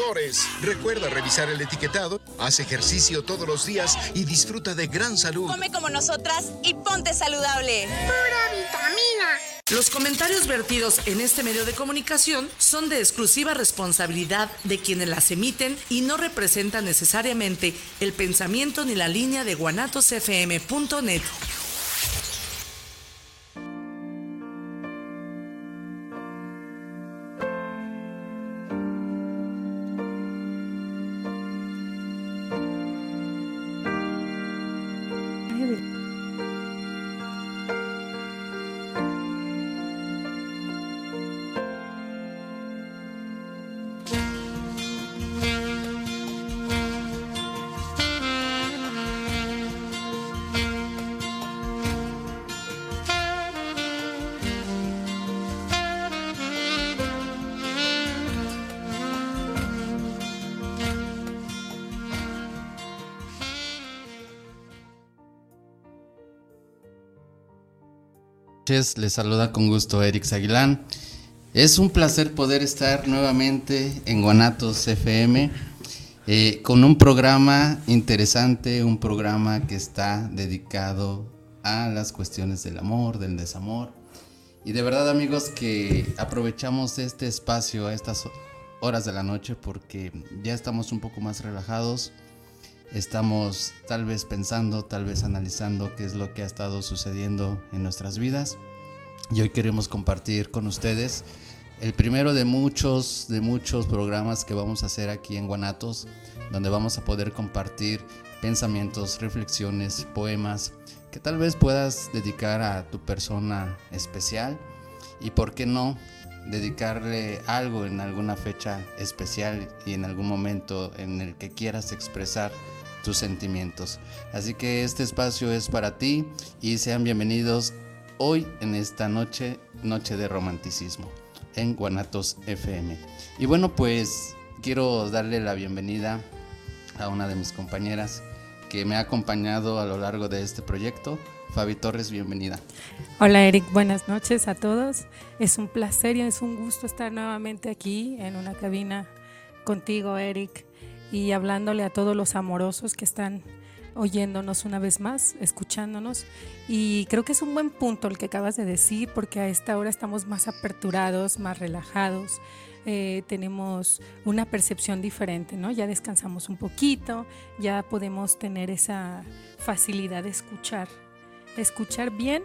ganadores. Recuerda revisar el etiquetado, haz ejercicio todos los días y disfruta de gran salud. Come como nosotras y ponte saludable. Pura vitamina. Los comentarios vertidos en este medio de comunicación son de exclusiva responsabilidad de quienes las emiten y no representan necesariamente el pensamiento ni la línea de guanatosfm.net. Les saluda con gusto Eric Aguilán. Es un placer poder estar nuevamente en Guanatos FM eh, con un programa interesante, un programa que está dedicado a las cuestiones del amor, del desamor. Y de verdad amigos que aprovechamos este espacio a estas horas de la noche porque ya estamos un poco más relajados, estamos tal vez pensando, tal vez analizando qué es lo que ha estado sucediendo en nuestras vidas. Y hoy queremos compartir con ustedes el primero de muchos, de muchos programas que vamos a hacer aquí en Guanatos, donde vamos a poder compartir pensamientos, reflexiones, poemas que tal vez puedas dedicar a tu persona especial y por qué no dedicarle algo en alguna fecha especial y en algún momento en el que quieras expresar tus sentimientos. Así que este espacio es para ti y sean bienvenidos hoy en esta noche, noche de romanticismo en Guanatos FM. Y bueno, pues quiero darle la bienvenida a una de mis compañeras que me ha acompañado a lo largo de este proyecto. Fabi Torres, bienvenida. Hola Eric, buenas noches a todos. Es un placer y es un gusto estar nuevamente aquí en una cabina contigo, Eric, y hablándole a todos los amorosos que están oyéndonos una vez más, escuchándonos. Y creo que es un buen punto el que acabas de decir, porque a esta hora estamos más aperturados, más relajados, eh, tenemos una percepción diferente, ¿no? Ya descansamos un poquito, ya podemos tener esa facilidad de escuchar, escuchar bien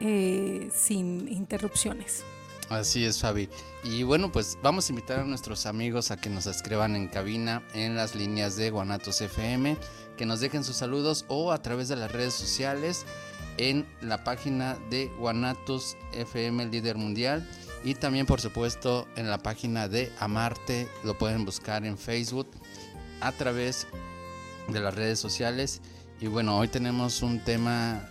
eh, sin interrupciones. Así es, Fabi. Y bueno, pues vamos a invitar a nuestros amigos a que nos escriban en cabina en las líneas de Guanatos FM, que nos dejen sus saludos o a través de las redes sociales en la página de Guanatos FM Líder Mundial y también por supuesto en la página de Amarte, lo pueden buscar en Facebook a través de las redes sociales. Y bueno, hoy tenemos un tema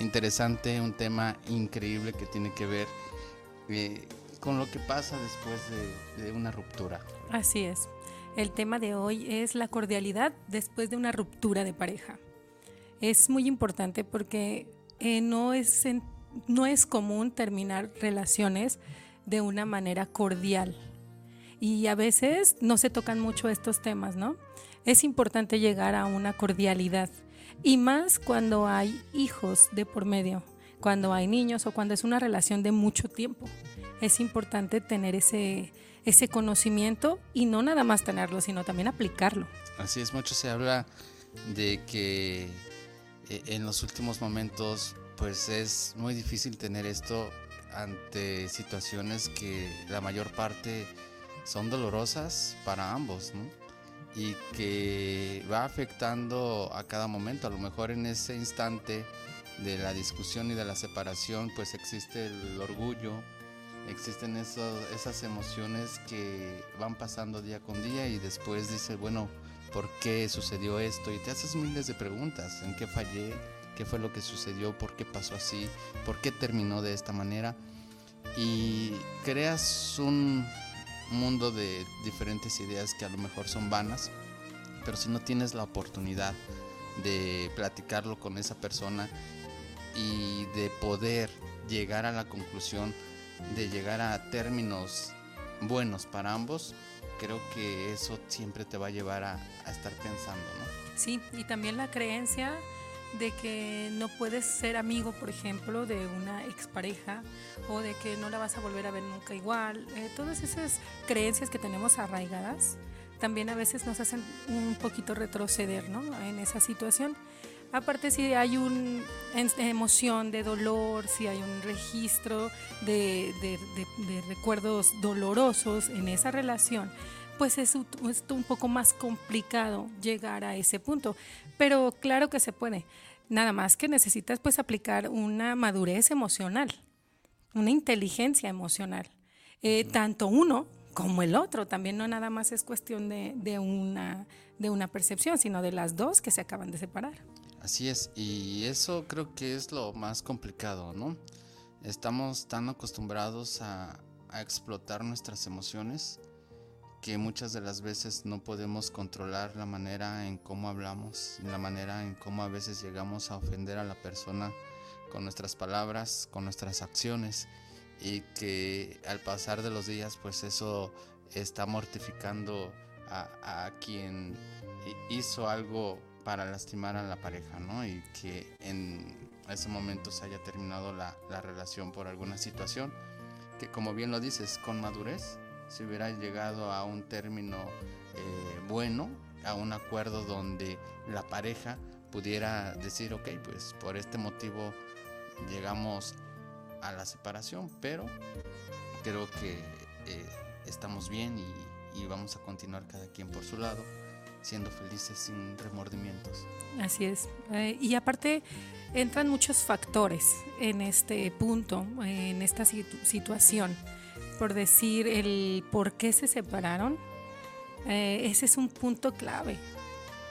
interesante, un tema increíble que tiene que ver eh, con lo que pasa después de, una ruptura. Así es. El tema de hoy es la cordialidad después de una ruptura de pareja. Es muy importante porque eh, no, es no es común terminar relaciones de una manera cordial. Y a veces no se tocan mucho estos temas, ¿no? Es importante llegar a una cordialidad. Y más cuando hay hijos de por medio cuando hay niños o cuando es una relación de mucho tiempo. Es importante tener ese, ese conocimiento y no nada más tenerlo, sino también aplicarlo. Así es, mucho se habla de que eh, en los últimos momentos pues es muy difícil tener esto ante situaciones que la mayor parte son dolorosas para ambos, ¿no? Y que va afectando a cada momento, a lo mejor en ese instante de la discusión y de la separación, pues existe el orgullo, existen esas emociones que van pasando día con día y después dices, bueno, ¿por qué sucedió esto? Y te haces miles de preguntas, ¿en qué fallé? ¿Qué fue lo que sucedió? ¿Por qué pasó así? ¿Por qué terminó de esta manera? Y creas un mundo de diferentes ideas que a lo mejor son vanas, pero si no tienes la oportunidad de platicarlo con esa persona y de poder llegar a la conclusión de llegar a términos buenos para ambos, creo que eso siempre te va a llevar a, estar pensando, ¿no? Sí, y también la creencia de que no puedes ser amigo, por ejemplo, de una expareja o de que no la vas a volver a ver nunca igual. Eh, todas esas creencias que tenemos arraigadas también a veces nos hacen un poquito retroceder ¿no? en esa situación. Aparte si hay una emoción de dolor, si hay un registro de, de, de, recuerdos dolorosos en esa relación, pues es, es un poco más complicado llegar a ese punto. Pero claro que se puede. Nada más que necesitas pues aplicar una madurez emocional, una inteligencia emocional. Eh, tanto uno como el otro. También no nada más es cuestión de, de, una, de una percepción, sino de las dos que se acaban de separar. Así es, y eso creo que es lo más complicado, ¿no? Estamos tan acostumbrados a, explotar nuestras emociones que muchas de las veces no podemos controlar la manera en cómo hablamos, la manera en cómo a veces llegamos a ofender a la persona con nuestras palabras, con nuestras acciones y que al pasar de los días pues eso está mortificando a, quien hizo algo para lastimar a la pareja, ¿no? Y que en ese momento se haya terminado la, la relación por alguna situación que como bien lo dices, con madurez se hubiera llegado a un término eh, bueno, a un acuerdo donde la pareja pudiera decir, ok, pues por este motivo llegamos a la separación, pero creo que eh, estamos bien y, vamos a continuar cada quien por su lado, siendo felices sin remordimientos. Así es. Eh, y aparte entran muchos factores en este punto, en esta situ situación por decir el por qué se separaron, eh, ese es un punto clave.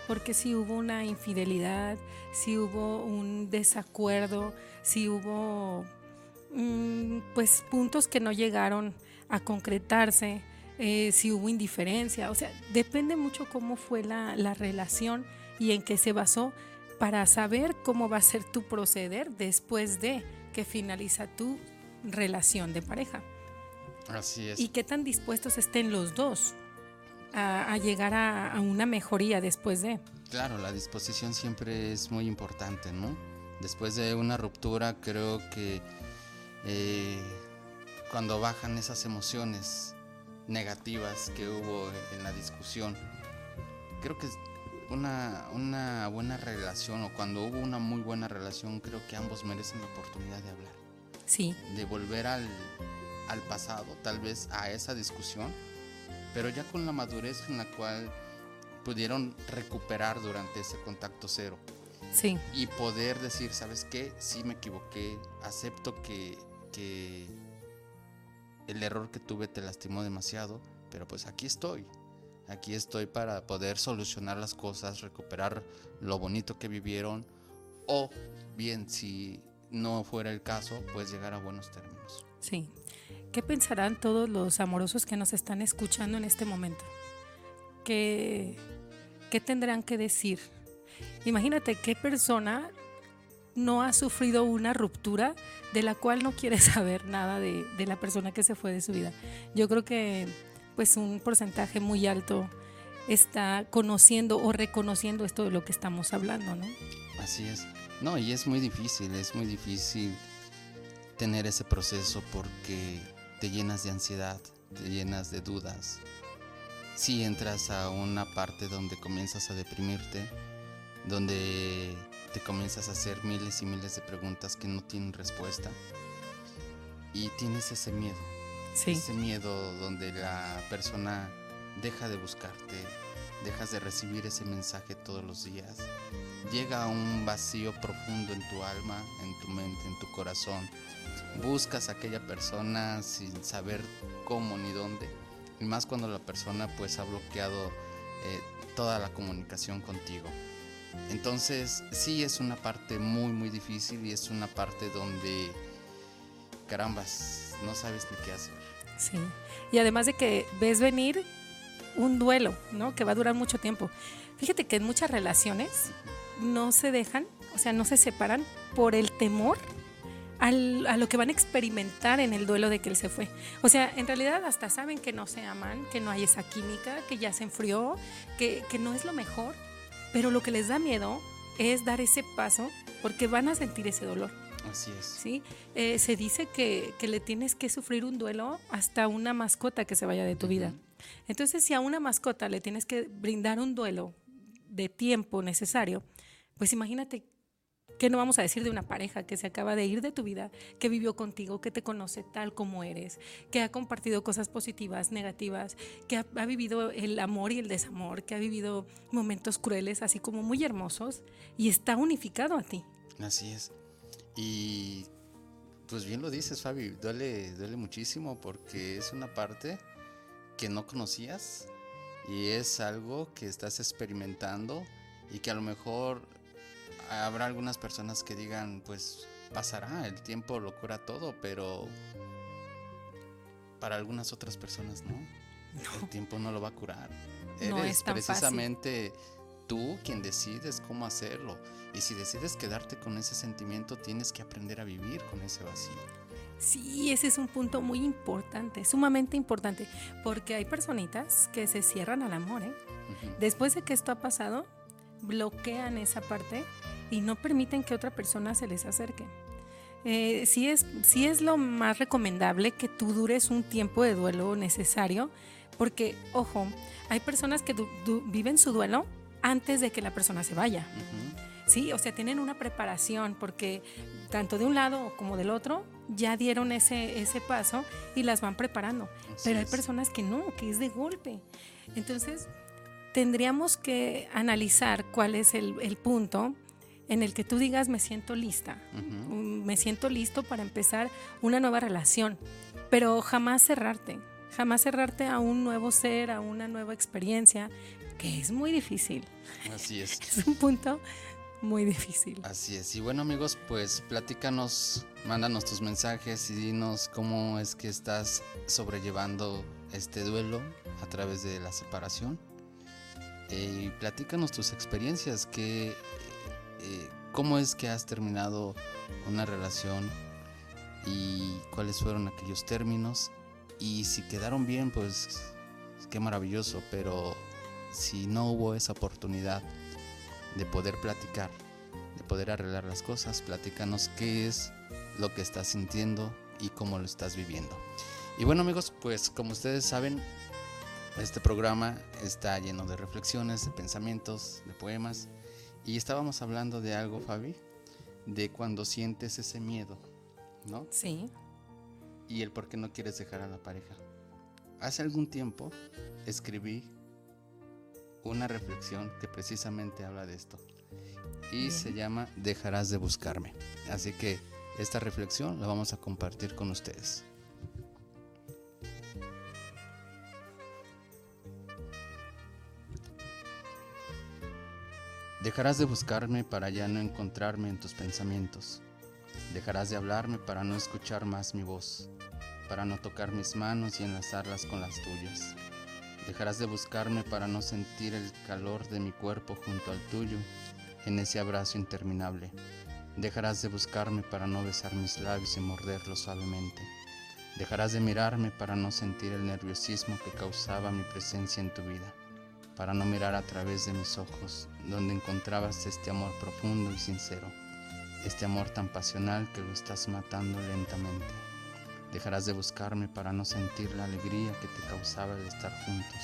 Porque si hubo una infidelidad, si hubo un desacuerdo, si hubo mm, pues puntos que no llegaron a concretarse, eh, si hubo indiferencia, o sea, depende mucho cómo fue la, la relación y en qué se basó para saber cómo va a ser tu proceder después de que finaliza tu relación de pareja. Así es. Y qué tan dispuestos estén los dos a, llegar a, una mejoría después de. Claro, la disposición siempre es muy importante, ¿no? Después de una ruptura creo que eh, cuando bajan esas emociones negativas que hubo en la discusión, creo que una, una buena relación o cuando hubo una muy buena relación, creo que ambos merecen la oportunidad de hablar. Sí. De volver al, al pasado, tal vez a esa discusión, pero ya con la madurez en la cual pudieron recuperar durante ese contacto cero. Sí. Y poder decir, ¿sabes qué? Sí me equivoqué, acepto que, que el error que tuve te lastimó demasiado, pero pues aquí estoy. Aquí estoy para poder solucionar las cosas, recuperar lo bonito que vivieron o bien si no fuera el caso, pues llegar a buenos términos. Sí. ¿Qué pensarán todos los amorosos que nos están escuchando en este momento? ¿Qué, qué tendrán que decir? Imagínate qué persona no ha sufrido una ruptura de la cual no quiere saber nada de, de, la persona que se fue de su vida. Yo creo que pues un porcentaje muy alto está conociendo o reconociendo esto de lo que estamos hablando, ¿no? Así es. No, y es muy difícil, es muy difícil tener ese proceso porque te llenas de ansiedad, te llenas de dudas. Si entras a una parte donde comienzas a deprimirte, donde te comienzas a hacer miles y miles de preguntas que no tienen respuesta y tienes ese miedo, sí. ese miedo donde la persona deja de buscarte, dejas de recibir ese mensaje todos los días, llega a un vacío profundo en tu alma, en tu mente, en tu corazón, buscas a aquella persona sin saber cómo ni dónde. Y más cuando la persona pues ha bloqueado eh, toda la comunicación contigo. Entonces sí es una parte muy muy difícil y es una parte donde carambas, no sabes ni qué hacer. Sí. Y además de que ves venir un duelo, ¿no? Que va a durar mucho tiempo. Fíjate que en muchas relaciones no se dejan, o sea, no se separan por el temor a lo que van a experimentar en el duelo de que él se fue. O sea, en realidad hasta saben que no se aman, que no hay esa química, que ya se enfrió, que, que no es lo mejor, pero lo que les da miedo es dar ese paso porque van a sentir ese dolor. Así es. ¿sí? Eh, se dice que, que, le tienes que sufrir un duelo hasta una mascota que se vaya de tu vida. Entonces, si a una mascota le tienes que brindar un duelo de tiempo necesario, pues imagínate ¿Qué no vamos a decir de una pareja que se acaba de ir de tu vida, que vivió contigo, que te conoce tal como eres, que ha compartido cosas positivas, negativas, que ha, ha, vivido el amor y el desamor, que ha vivido momentos crueles, así como muy hermosos, y está unificado a ti? Así es. Y pues bien lo dices, Fabi, duele, duele muchísimo porque es una parte que no conocías y es algo que estás experimentando y que a lo mejor habrá algunas personas que digan, pues pasará, el tiempo lo cura todo, pero para algunas otras personas no. El tiempo no lo va a curar. No Eres es tan precisamente tú quien decides cómo hacerlo. Y si decides quedarte con ese sentimiento, tienes que aprender a vivir con ese vacío. Sí, ese es un punto muy importante, sumamente importante, porque hay personitas que se cierran al amor. ¿eh? Ujú. Después de que esto ha pasado, bloquean esa parte y no permiten que otra persona se les acerque. Eh, sí, es, sí es lo más recomendable que tú dures un tiempo de duelo necesario, porque, ojo, hay personas que du- du- viven su duelo antes de que la persona se vaya. Ujú. Sí, o sea, tienen una preparación porque tanto de un lado como del otro ya dieron ese, ese paso y las van preparando. Así Pero hay es. personas que no, que es de golpe. Entonces, tendríamos que analizar cuál es el, el punto en el que tú digas me siento lista. Mm, me siento listo para empezar una nueva relación, pero jamás cerrarte, jamás cerrarte a un nuevo ser, a una nueva experiencia, que es muy difícil, Así es. es un punto muy difícil. Así es. Y bueno amigos, pues platícanos, mándanos tus mensajes y dinos cómo es que estás sobrellevando este duelo a través de la separación. Eh, y platícanos tus experiencias, que, eh, cómo es que has terminado una relación y cuáles fueron aquellos términos. Y si quedaron bien, pues qué maravilloso, pero si no hubo esa oportunidad de poder platicar, de poder arreglar las cosas, platícanos qué es lo que estás sintiendo y cómo lo estás viviendo. Y bueno amigos, pues como ustedes saben, este programa está lleno de reflexiones, de pensamientos, de poemas. Y estábamos hablando de algo, Fabi, de cuando sientes ese miedo, ¿no? Sí, y el por qué no quieres dejar a la pareja. Hace algún tiempo escribí una reflexión que precisamente habla de esto y se llama Dejarás de buscarme. Así que esta reflexión la vamos a compartir con ustedes. Dejarás de buscarme para ya no encontrarme en tus pensamientos. Dejarás de hablarme para no escuchar más mi voz, para no tocar mis manos y enlazarlas con las tuyas. Dejarás de buscarme para no sentir el calor de mi cuerpo junto al tuyo en ese abrazo interminable. Dejarás de buscarme para no besar mis labios y morderlos suavemente. Dejarás de mirarme para no sentir el nerviosismo que causaba mi presencia en tu vida, para no mirar a través de mis ojos donde encontrabas este amor profundo y sincero este amor tan pasional que lo estás matando lentamente. Dejarás de buscarme para no sentir la alegría que te causaba el estar juntos.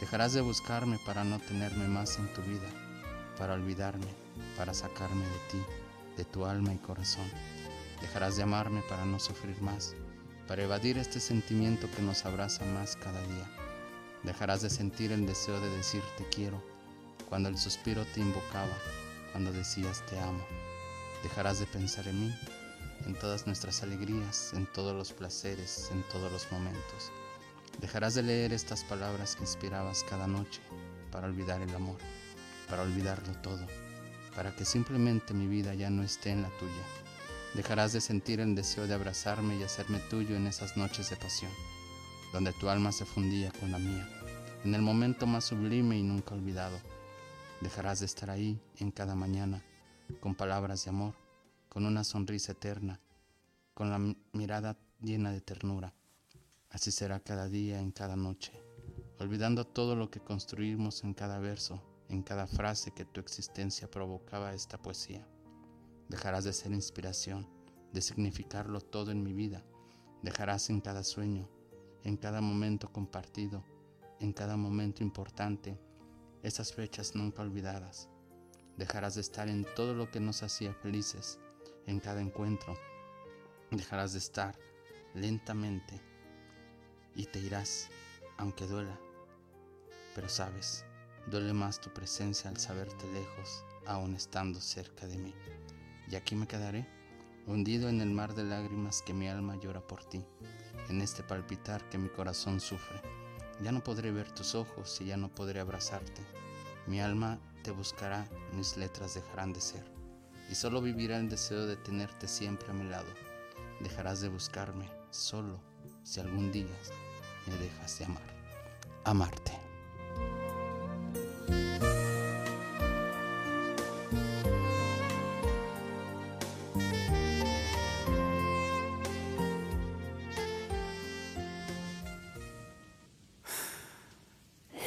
Dejarás de buscarme para no tenerme más en tu vida, para olvidarme, para sacarme de ti, de tu alma y corazón. Dejarás de amarme para no sufrir más, para evadir este sentimiento que nos abraza más cada día. Dejarás de sentir el deseo de decir te quiero, cuando el suspiro te invocaba, cuando decías te amo. Dejarás de pensar en mí, en todas nuestras alegrías, en todos los placeres, en todos los momentos. Dejarás de leer estas palabras que inspirabas cada noche para olvidar el amor, para olvidarlo todo, para que simplemente mi vida ya no esté en la tuya. Dejarás de sentir el deseo de abrazarme y hacerme tuyo en esas noches de pasión, donde tu alma se fundía con la mía, en el momento más sublime y nunca olvidado. Dejarás de estar ahí en cada mañana con palabras de amor, con una sonrisa eterna, con la mirada llena de ternura. Así será cada día, en cada noche, olvidando todo lo que construimos en cada verso, en cada frase que tu existencia provocaba esta poesía. Dejarás de ser inspiración, de significarlo todo en mi vida. Dejarás en cada sueño, en cada momento compartido, en cada momento importante, esas fechas nunca olvidadas. Dejarás de estar en todo lo que nos hacía felices, en cada encuentro. Dejarás de estar lentamente y te irás, aunque duela. Pero sabes, duele más tu presencia al saberte lejos, aún estando cerca de mí. Y aquí me quedaré, hundido en el mar de lágrimas que mi alma llora por ti, en este palpitar que mi corazón sufre. Ya no podré ver tus ojos y ya no podré abrazarte. Mi alma te buscará, mis letras dejarán de ser. Y solo vivirá el deseo de tenerte siempre a mi lado. Dejarás de buscarme solo si algún día me dejas de amar. Amarte.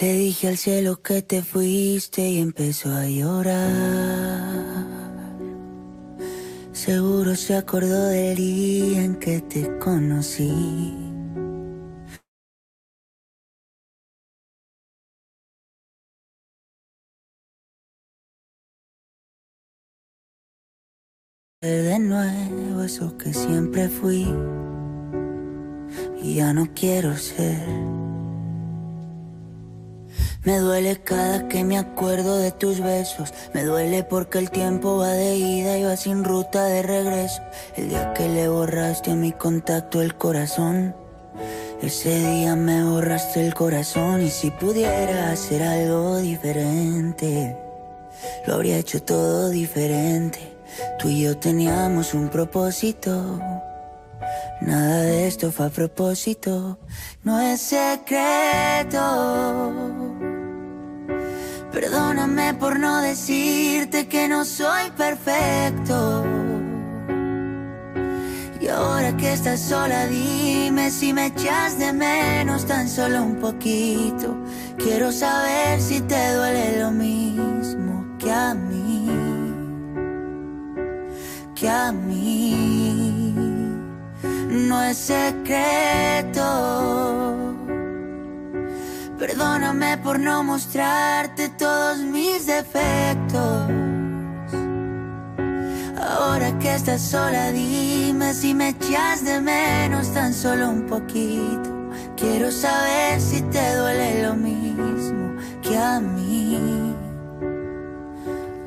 Le dije al cielo que te fuiste y empezó a llorar. Seguro se acordó del día en que te conocí. De nuevo eso que siempre fui y ya no quiero ser. Me duele cada que me acuerdo de tus besos. Me duele porque el tiempo va de ida y va sin ruta de regreso. El día que le borraste a mi contacto el corazón. Ese día me borraste el corazón y si pudiera hacer algo diferente, lo habría hecho todo diferente. Tú y yo teníamos un propósito. Nada de esto fue a propósito, no es secreto. Perdóname por no decirte que no soy perfecto. Y ahora que estás sola, dime si me echas de menos tan solo un poquito. Quiero saber si te duele lo mismo que a mí. Que a mí. No es secreto Perdóname por no mostrarte todos mis defectos. Ahora que estás sola, dime si me echas de menos tan solo un poquito. Quiero saber si te duele lo mismo que a mí.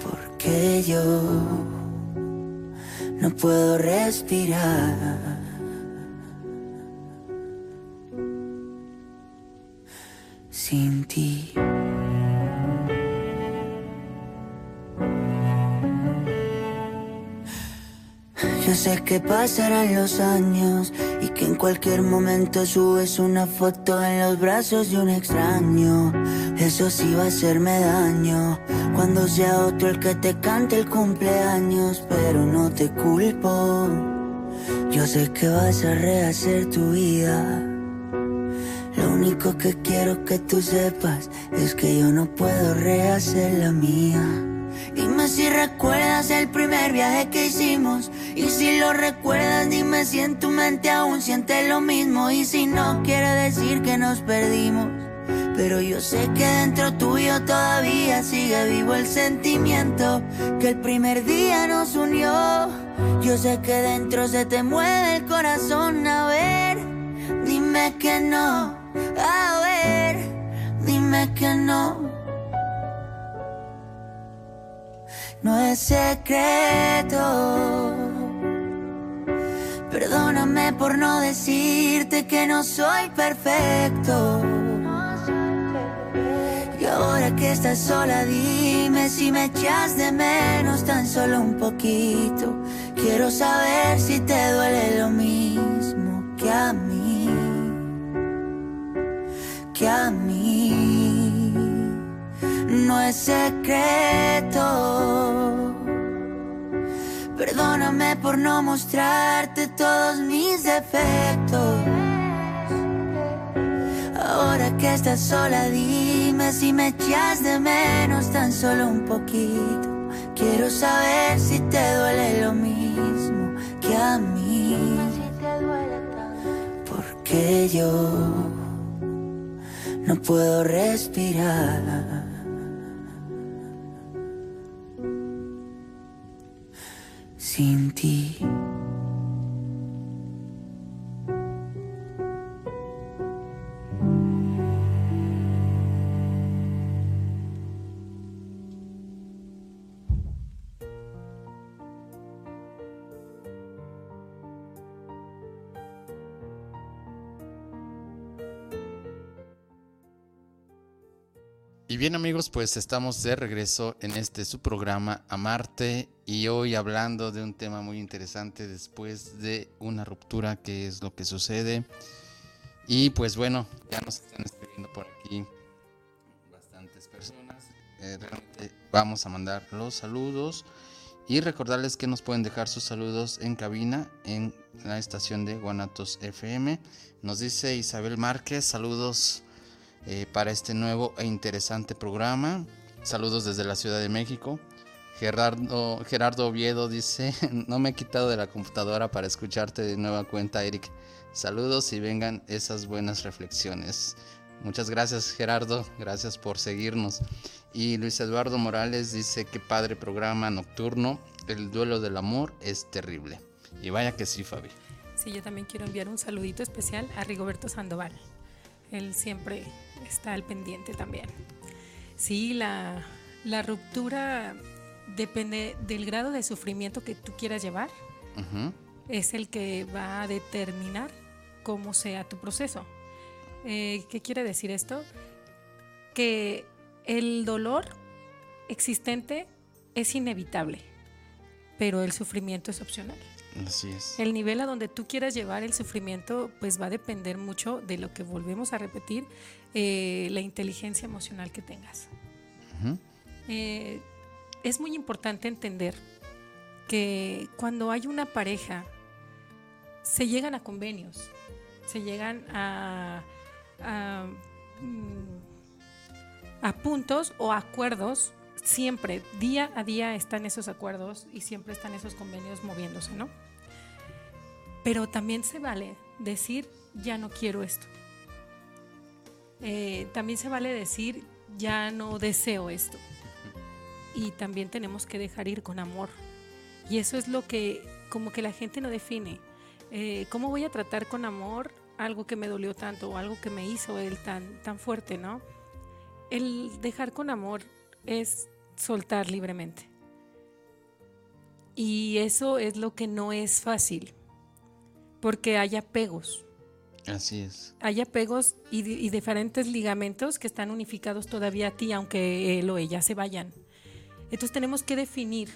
Porque yo no puedo respirar sin ti. Yo sé que pasarán los años y que en cualquier momento subes una foto en los brazos de un extraño. Eso sí va a hacerme daño cuando sea otro el que te cante el cumpleaños, pero no te culpo. Yo sé que vas a rehacer tu vida único que quiero que tú sepas es que yo no puedo rehacer la mía. Dime si recuerdas el primer viaje que hicimos. Y si lo recuerdas, dime si en tu mente aún sientes lo mismo. Y si no, quiere decir que nos perdimos. Pero yo sé que dentro tuyo todavía sigue vivo el sentimiento que el primer día nos unió. Yo sé que dentro se te mueve el corazón. A ver, dime que no. A ver, dime que no. No es secreto. Perdóname por no decirte que no soy perfecto. Y ahora que estás sola, dime si me echas de menos tan solo un poquito. Quiero saber si te duele lo mismo que a mí que a mí no es secreto. Perdóname por no mostrarte todos mis defectos. Ahora que estás sola, dime si me echas de menos tan solo un poquito. Quiero saber si te duele lo mismo que a mí. Porque yo no puedo respirar. Sin ti. Bien amigos, pues estamos de regreso en este su programa Amarte y hoy hablando de un tema muy interesante después de una ruptura, que es lo que sucede. Y pues bueno, ya nos están escribiendo por aquí bastantes personas. Eh, realmente vamos a mandar los saludos y recordarles que nos pueden dejar sus saludos en cabina en la estación de Guanatos FM. Nos dice Isabel Márquez, saludos eh, para este nuevo e interesante programa. Saludos desde la Ciudad de México. Gerardo, Gerardo Oviedo dice, no me he quitado de la computadora para escucharte de nueva cuenta, Eric. Saludos y vengan esas buenas reflexiones. Muchas gracias Gerardo, gracias por seguirnos. Y Luis Eduardo Morales dice que padre programa nocturno, el duelo del amor es terrible. Y vaya que sí, Fabi. Sí, yo también quiero enviar un saludito especial a Rigoberto Sandoval. Él siempre está al pendiente también. Sí, la, la ruptura depende del grado de sufrimiento que tú quieras llevar. Es el que va a determinar cómo sea tu proceso. Eh, ¿Qué quiere decir esto? Que el dolor existente es inevitable, pero el sufrimiento es opcional. Así es. El nivel a donde tú quieras llevar el sufrimiento, pues va a depender mucho de lo que volvemos a repetir, eh, la inteligencia emocional que tengas. Eh, es muy importante entender que cuando hay una pareja, se llegan a convenios, se llegan a, a, mm, a puntos o acuerdos. Siempre, día a día están esos acuerdos y siempre están esos convenios moviéndose, ¿no? Pero también se vale decir, ya no quiero esto. Eh, también se vale decir, ya no deseo esto. Y también tenemos que dejar ir con amor. Y eso es lo que como que la gente no define. Eh, ¿Cómo voy a tratar con amor algo que me dolió tanto o algo que me hizo él tan, tan fuerte, no? El dejar con amor es soltar libremente. Y eso es lo que no es fácil, porque hay apegos Así es. hay apegos y, y diferentes ligamentos que están unificados todavía a ti, aunque él o ella se vayan. Entonces tenemos que definir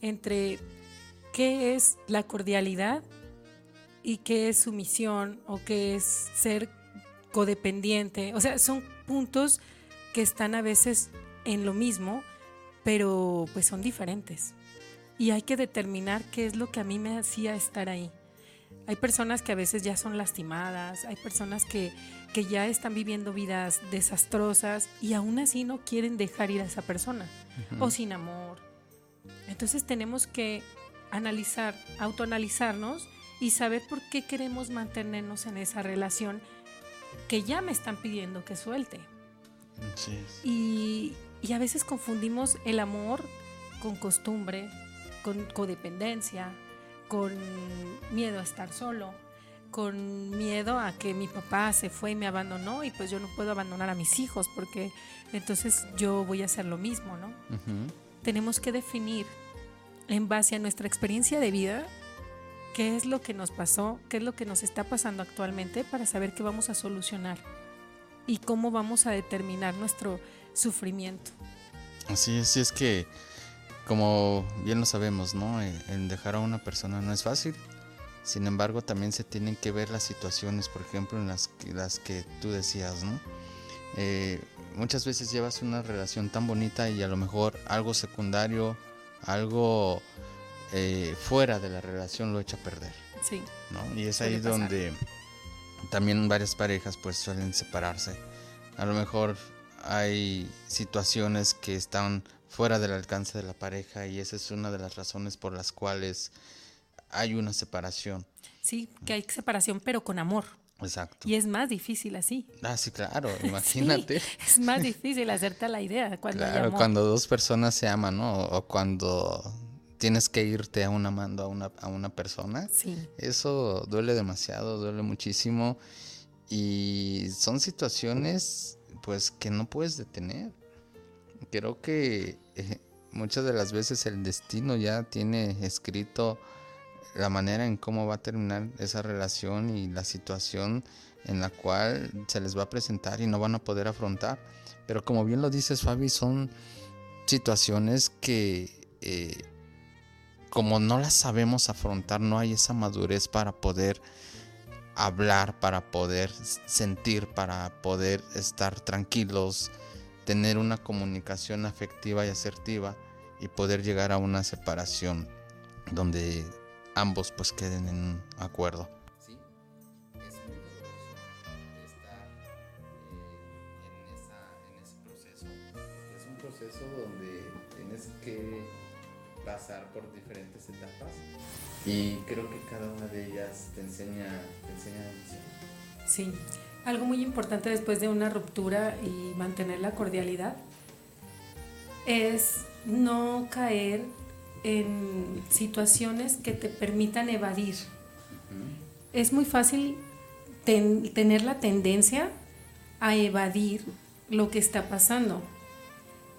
entre qué es la cordialidad y qué es sumisión o qué es ser codependiente. O sea, son puntos que están a veces en lo mismo, pero pues son diferentes. Y hay que determinar qué es lo que a mí me hacía estar ahí. Hay personas que a veces ya son lastimadas, hay personas que, que ya están viviendo vidas desastrosas y aún así no quieren dejar ir a esa persona o sin amor. Entonces tenemos que analizar, autoanalizarnos y saber por qué queremos mantenernos en esa relación que ya me están pidiendo que suelte. Y, y a veces confundimos el amor con costumbre, con codependencia, con miedo a estar solo, con miedo a que mi papá se fue y me abandonó y pues yo no puedo abandonar a mis hijos porque entonces yo voy a hacer lo mismo, ¿no? Tenemos que definir en base a nuestra experiencia de vida qué es lo que nos pasó, qué es lo que nos está pasando actualmente para saber qué vamos a solucionar y cómo vamos a determinar nuestro sufrimiento. Así es, es que, como bien lo sabemos, ¿no? Eh, En dejar a una persona no es fácil. Sin embargo, también se tienen que ver las situaciones, por ejemplo, en las que, las que tú decías, ¿no? Eh, muchas veces llevas una relación tan bonita y a lo mejor algo secundario, algo eh, fuera de la relación lo echa a perder. Sí. ¿no? Y es ahí donde también varias parejas pues suelen separarse. A lo mejor hay situaciones que están fuera del alcance de la pareja y esa es una de las razones por las cuales hay una separación. Sí, que hay separación pero con amor. Exacto. Y es más difícil así. Ah, sí, claro, imagínate. es más difícil hacerte la idea cuando Claro, cuando dos personas se aman, ¿no? O cuando tienes que irte aún amando a una, a una persona. Sí. Eso duele demasiado, duele muchísimo. Y son situaciones, pues, que no puedes detener. Creo que eh, muchas de las veces el destino ya tiene escrito la manera en cómo va a terminar esa relación y la situación en la cual se les va a presentar y no van a poder afrontar. Pero como bien lo dices Fabi, son situaciones que eh, como no las sabemos afrontar, no hay esa madurez para poder hablar, para poder sentir, para poder estar tranquilos, tener una comunicación afectiva y asertiva y poder llegar a una separación donde ambos pues queden en un acuerdo. Sí, es muy doloroso estar eh, en, esa, en ese proceso. Es un proceso donde tienes que pasar por diferentes etapas y creo que cada una de ellas te enseña, te enseña Sí, algo muy importante después de una ruptura y mantener la cordialidad es no caer en situaciones que te permitan evadir. Es muy fácil tener la tendencia a evadir lo que está pasando.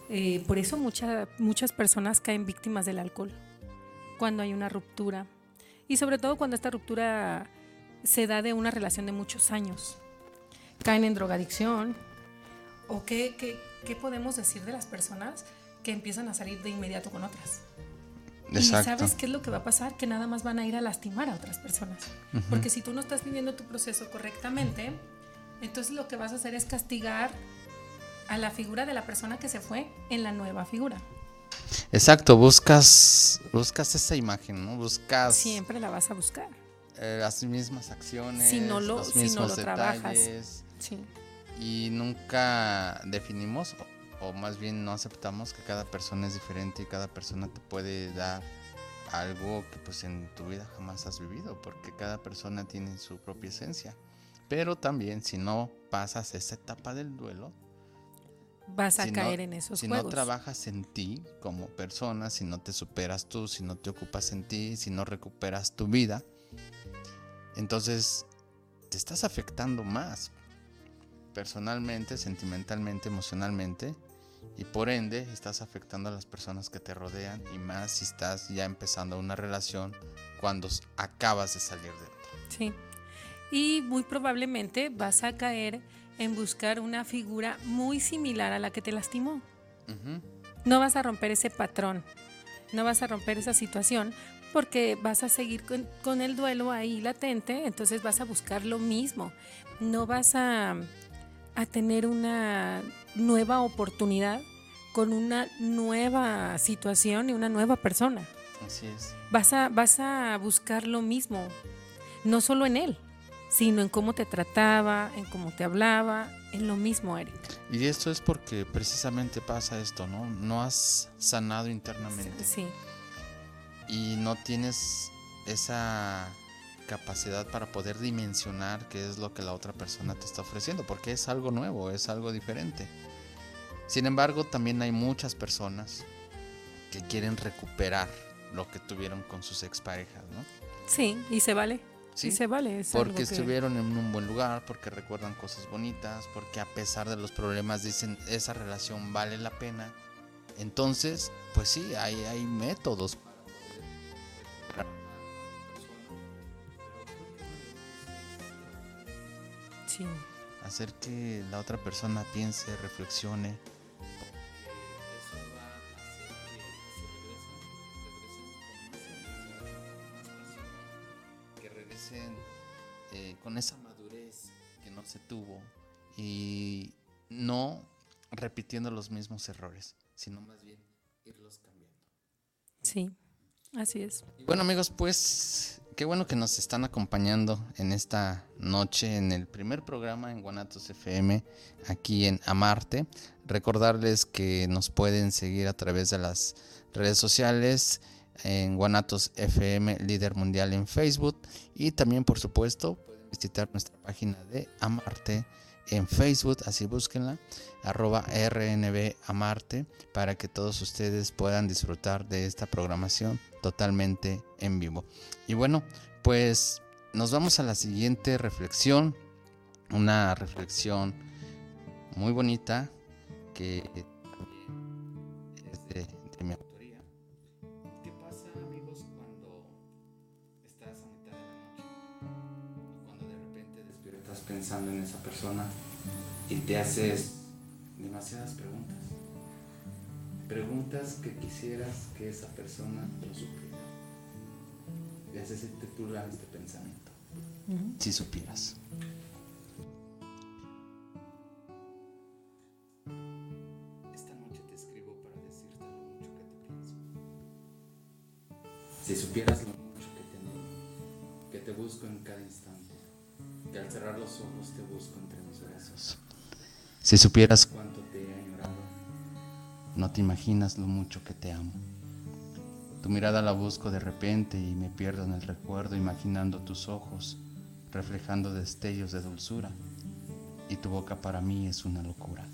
Eh, por eso muchas personas caen víctimas del alcohol cuando hay una ruptura. Y sobre todo cuando esta ruptura se da de una relación de muchos años. Caen en drogadicción. ¿O qué, qué podemos decir de las personas que empiezan a salir de inmediato con otras? Y sabes qué es lo que va a pasar, que nada más van a ir a lastimar a otras personas. Porque si tú no estás viviendo tu proceso correctamente, entonces lo que vas a hacer es castigar a la figura de la persona que se fue en la nueva figura. Exacto, buscas buscas esa imagen, ¿no? Buscas siempre la vas a buscar. Eh, las mismas acciones, si no lo, los mismos si no lo trabajas. Sí. Y nunca definimos o más bien no aceptamos que cada persona es diferente y cada persona te puede dar algo que pues en tu vida jamás has vivido, porque cada persona tiene su propia esencia. Pero también si no pasas esa etapa del duelo, vas a caer en esos si no trabajas en ti como persona, si no te superas tú, si no te ocupas en ti, si no recuperas tu vida, entonces te estás afectando más personalmente, sentimentalmente, emocionalmente y por ende estás afectando a las personas que te rodean y más si estás ya empezando una relación cuando acabas de salir de otra. Sí. Y muy probablemente vas a caer en buscar una figura muy similar a la que te lastimó. No vas a romper ese patrón, no vas a romper esa situación porque vas a seguir con, con el duelo ahí latente, entonces vas a buscar lo mismo. No vas a a tener una nueva oportunidad con una nueva situación y una nueva persona. Así es. Vas a, vas a buscar lo mismo, no solo en él, sino en cómo te trataba, en cómo te hablaba, en lo mismo, Eric. Y esto es porque precisamente pasa esto, ¿no? No has sanado internamente. Sí. Y no tienes esa capacidad para poder dimensionar qué es lo que la otra persona te está ofreciendo, porque es algo nuevo, es algo diferente. Sin embargo, también hay muchas personas que quieren recuperar lo que tuvieron con sus exparejas, ¿no? Sí, y se vale. Sí, se vale. porque estuvieron en un buen lugar, porque recuerdan cosas bonitas, porque a pesar de los problemas dicen esa relación vale la pena. Entonces, pues sí, hay, hay métodos Hacer que la otra persona piense, reflexione. Eso va a hacer que se regresen, que regresen eh, con esa madurez que no se tuvo y no repitiendo los mismos errores, sino más bien irlos cambiando. Sí. Así es. Bueno amigos, pues qué bueno que nos están acompañando en esta noche en el primer programa en Guanatos FM aquí en Amarte. Recordarles que nos pueden seguir a través de las redes sociales en Guanatos FM líder mundial en Facebook. Y también por supuesto pueden visitar nuestra página de Amarte en Facebook, así búsquenla, arroba RNB Amarte, para que todos ustedes puedan disfrutar de esta programación totalmente en vivo. Y bueno, pues nos vamos a la siguiente reflexión, una reflexión muy bonita que es de, mi autoría. ¿Qué pasa amigos cuando estás a mitad de la noche? Cuando de repente despiertas pensando en esa persona y te haces demasiadas preguntas. Preguntas que quisieras que esa persona lo supiera. Y haces titular este pensamiento. Si supieras. Esta noche te escribo para decirte lo mucho que te pienso. Si supieras lo mucho que te que te busco en cada instante, que al cerrar los ojos te busco entre mis brazos. Si supieras cuánto te he añorado, no te imaginas lo mucho que te amo. Tu mirada la busco de repente y me pierdo en el recuerdo imaginando tus ojos, reflejando destellos de dulzura, y tu boca para mí es una locura.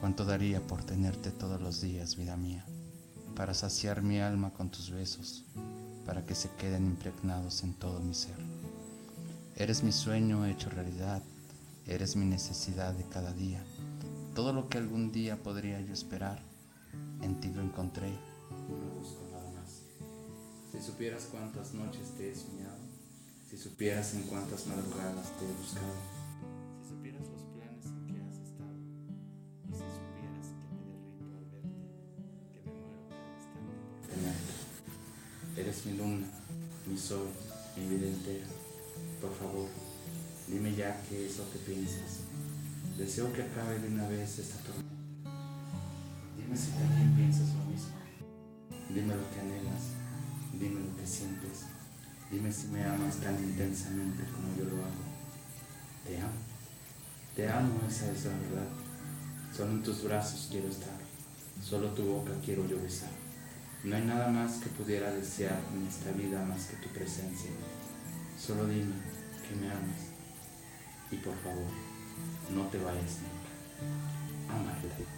Cuánto daría por tenerte todos los días, vida mía, para saciar mi alma con tus besos, para que se queden impregnados en todo mi ser. Eres mi sueño hecho realidad, eres mi necesidad de cada día. Todo lo que algún día podría yo esperar, en ti lo encontré no busco nada más. Si supieras cuántas noches te he soñado, si supieras en cuántas madrugadas te he buscado, si supieras los planes en que has estado. Eres mi luna, mi sol, mi vida entera. Por favor, dime ya qué es lo que piensas. Deseo que acabe de una vez esta tormenta. Dime si también piensas lo mismo. Dime lo que anhelas, dime lo que sientes, dime si me amas tan intensamente como yo lo hago. Te amo, te amo, esa es la verdad. Solo en tus brazos quiero estar, solo tu boca quiero yo besar. No hay nada más que pudiera desear en esta vida más que tu presencia. Solo dime que me amas y por favor, no te vayas nunca. Amarte.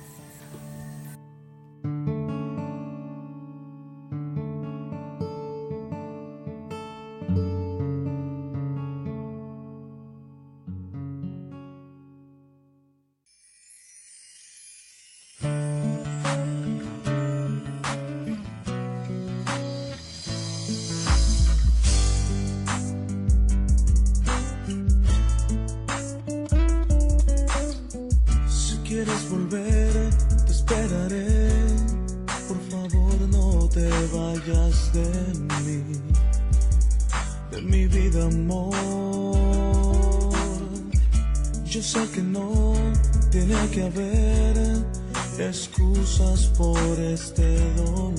De mí, de mi vida, amor. Yo sé que no tiene que haber excusas por este dolor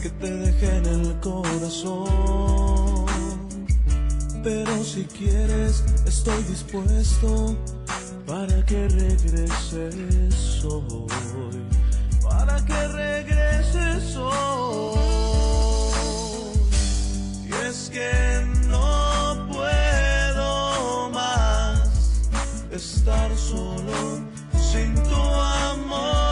que te deje en el corazón. Pero si quieres, estoy dispuesto para que regreses hoy, que regreses hoy. Y es que no puedo más estar solo sin tu amor.